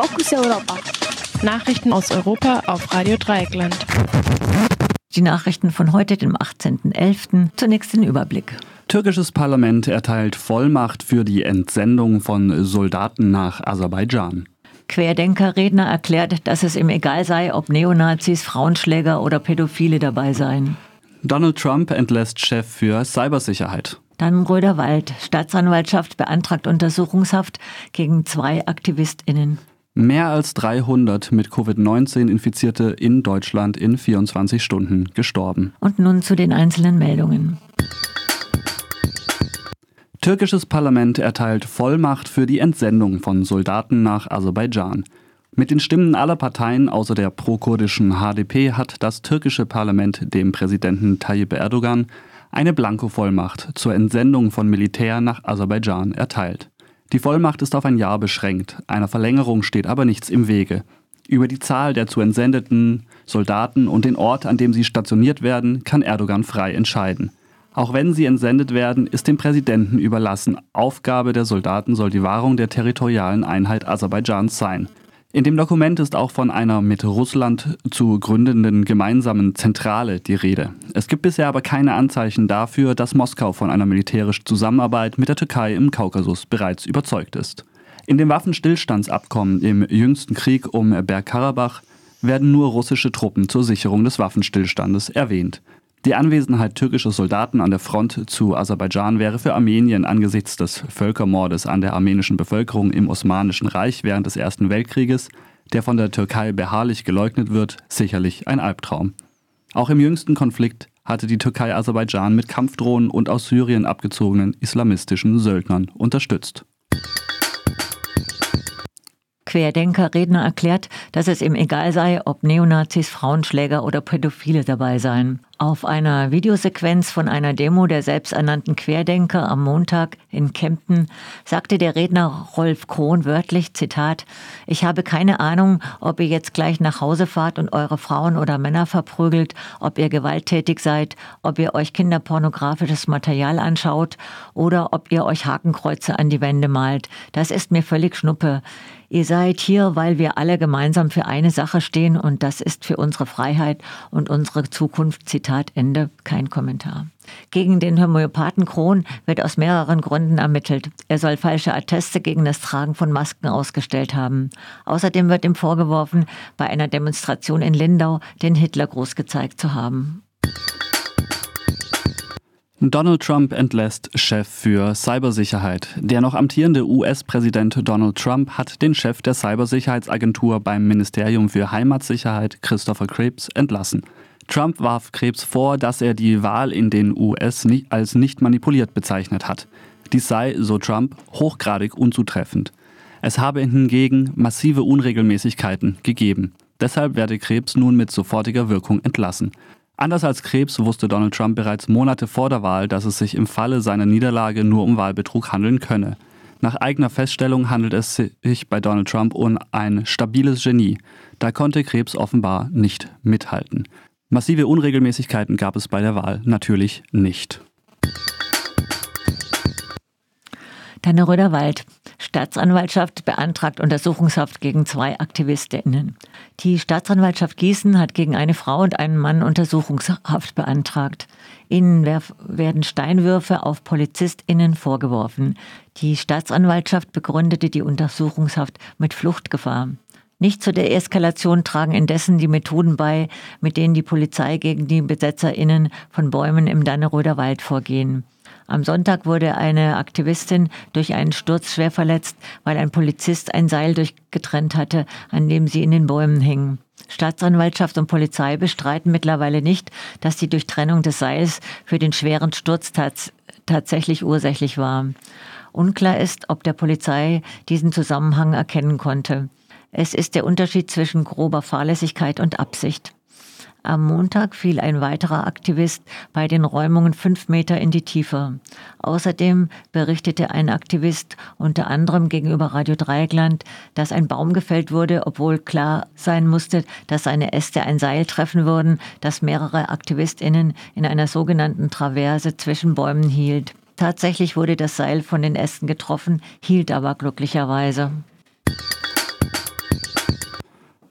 Fokus Europa. Nachrichten aus Europa auf Radio Dreieckland. Die Nachrichten von heute, dem 18.11. Zunächst den Überblick. Türkisches Parlament erteilt Vollmacht für die Entsendung von Soldaten nach Aserbaidschan. Querdenker-Redner erklärt, dass es ihm egal sei, ob Neonazis, Frauenschläger oder Pädophile dabei seien. Donald Trump entlässt Chef für Cybersicherheit. Dann Röderwald. Staatsanwaltschaft beantragt Untersuchungshaft gegen zwei AktivistInnen. Mehr als 300 mit Covid-19 Infizierte in Deutschland in 24 Stunden gestorben. Und nun zu den einzelnen Meldungen. Türkisches Parlament erteilt Vollmacht für die Entsendung von Soldaten nach Aserbaidschan. Mit den Stimmen aller Parteien außer der pro-kurdischen HDP hat das türkische Parlament dem Präsidenten Tayyip Erdogan eine Blankovollmacht zur Entsendung von Militär nach Aserbaidschan erteilt. Die Vollmacht ist auf ein Jahr beschränkt, einer Verlängerung steht aber nichts im Wege. Über die Zahl der zu entsendeten Soldaten und den Ort, an dem sie stationiert werden, kann Erdogan frei entscheiden. Auch wenn sie entsendet werden, ist dem Präsidenten überlassen. Aufgabe der Soldaten soll die Wahrung der territorialen Einheit Aserbaidschans sein. In dem Dokument ist auch von einer mit Russland zu gründenden gemeinsamen Zentrale die Rede. Es gibt bisher aber keine Anzeichen dafür, dass Moskau von einer militärischen Zusammenarbeit mit der Türkei im Kaukasus bereits überzeugt ist. In dem Waffenstillstandsabkommen im jüngsten Krieg um Bergkarabach werden nur russische Truppen zur Sicherung des Waffenstillstandes erwähnt. Die Anwesenheit türkischer Soldaten an der Front zu Aserbaidschan wäre für Armenien angesichts des Völkermordes an der armenischen Bevölkerung im Osmanischen Reich während des Ersten Weltkrieges, der von der Türkei beharrlich geleugnet wird, sicherlich ein Albtraum. Auch im jüngsten Konflikt hatte die Türkei Aserbaidschan mit Kampfdrohnen und aus Syrien abgezogenen islamistischen Söldnern unterstützt. Querdenker-Redner erklärt, dass es ihm egal sei, ob Neonazis, Frauenschläger oder Pädophile dabei seien. Auf einer Videosequenz von einer Demo der selbsternannten Querdenker am Montag in Kempten sagte der Redner Rolf Krohn wörtlich, Zitat, ich habe keine Ahnung, ob ihr jetzt gleich nach Hause fahrt und eure Frauen oder Männer verprügelt, ob ihr gewalttätig seid, ob ihr euch kinderpornografisches Material anschaut oder ob ihr euch Hakenkreuze an die Wände malt. Das ist mir völlig schnuppe. Ihr seid hier, weil wir alle gemeinsam für eine Sache stehen und das ist für unsere Freiheit und unsere Zukunft. Zitat Ende. Kein Kommentar. Gegen den Homöopathen Kron wird aus mehreren Gründen ermittelt. Er soll falsche Atteste gegen das Tragen von Masken ausgestellt haben. Außerdem wird ihm vorgeworfen, bei einer Demonstration in Lindau den Hitlergruß gezeigt zu haben. Donald Trump entlässt Chef für Cybersicherheit. Der noch amtierende US-Präsident Donald Trump hat den Chef der Cybersicherheitsagentur beim Ministerium für Heimatsicherheit, Christopher Krebs, entlassen. Trump warf Krebs vor, dass er die Wahl in den US als nicht manipuliert bezeichnet hat. Dies sei, so Trump, hochgradig unzutreffend. Es habe hingegen massive Unregelmäßigkeiten gegeben. Deshalb werde Krebs nun mit sofortiger Wirkung entlassen. Anders als Krebs wusste Donald Trump bereits Monate vor der Wahl, dass es sich im Falle seiner Niederlage nur um Wahlbetrug handeln könne. Nach eigener Feststellung handelt es sich bei Donald Trump um ein stabiles Genie. Da konnte Krebs offenbar nicht mithalten. Massive Unregelmäßigkeiten gab es bei der Wahl natürlich nicht. Tanne Röderwald. Staatsanwaltschaft beantragt Untersuchungshaft gegen zwei AktivistInnen. Die Staatsanwaltschaft Gießen hat gegen eine Frau und einen Mann Untersuchungshaft beantragt. Ihnen werden Steinwürfe auf PolizistInnen vorgeworfen. Die Staatsanwaltschaft begründete die Untersuchungshaft mit Fluchtgefahr. Nicht zu der Eskalation tragen indessen die Methoden bei, mit denen die Polizei gegen die BesetzerInnen von Bäumen im Danneröder Wald vorgehen. Am Sonntag wurde eine Aktivistin durch einen Sturz schwer verletzt, weil ein Polizist ein Seil durchgetrennt hatte, an dem sie in den Bäumen hing. Staatsanwaltschaft und Polizei bestreiten mittlerweile nicht, dass die Durchtrennung des Seils für den schweren Sturz tats tatsächlich ursächlich war. Unklar ist, ob der Polizei diesen Zusammenhang erkennen konnte. Es ist der Unterschied zwischen grober Fahrlässigkeit und Absicht. Am Montag fiel ein weiterer Aktivist bei den Räumungen fünf Meter in die Tiefe. Außerdem berichtete ein Aktivist unter anderem gegenüber Radio Dreieckland, dass ein Baum gefällt wurde, obwohl klar sein musste, dass seine Äste ein Seil treffen würden, das mehrere AktivistInnen in einer sogenannten Traverse zwischen Bäumen hielt. Tatsächlich wurde das Seil von den Ästen getroffen, hielt aber glücklicherweise.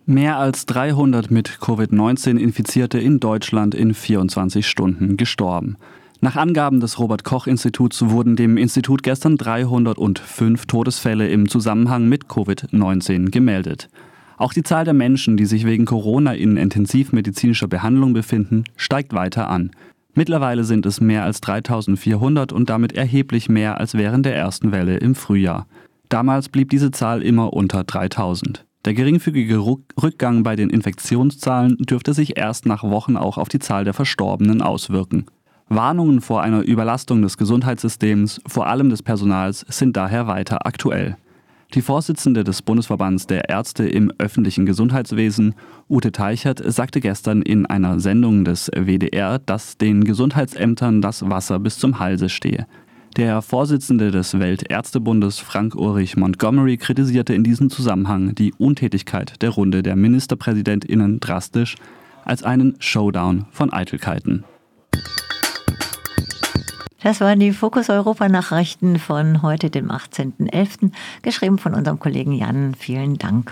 Mehr als 300 mit Covid-19 Infizierte in Deutschland in 24 Stunden gestorben. Nach Angaben des Robert Koch Instituts wurden dem Institut gestern 305 Todesfälle im Zusammenhang mit Covid-19 gemeldet. Auch die Zahl der Menschen, die sich wegen Corona in intensivmedizinischer Behandlung befinden, steigt weiter an. Mittlerweile sind es mehr als 3400 und damit erheblich mehr als während der ersten Welle im Frühjahr. Damals blieb diese Zahl immer unter 3000. Der geringfügige Rückgang bei den Infektionszahlen dürfte sich erst nach Wochen auch auf die Zahl der Verstorbenen auswirken. Warnungen vor einer Überlastung des Gesundheitssystems, vor allem des Personals, sind daher weiter aktuell. Die Vorsitzende des Bundesverbands der Ärzte im öffentlichen Gesundheitswesen, Ute Teichert, sagte gestern in einer Sendung des WDR, dass den Gesundheitsämtern das Wasser bis zum Halse stehe. Der Vorsitzende des Weltärztebundes Frank-Ulrich Montgomery kritisierte in diesem Zusammenhang die Untätigkeit der Runde der Ministerpräsidentinnen drastisch als einen Showdown von Eitelkeiten. Das waren die Fokus Europa Nachrichten von heute, dem 18.11., geschrieben von unserem Kollegen Jan. Vielen Dank.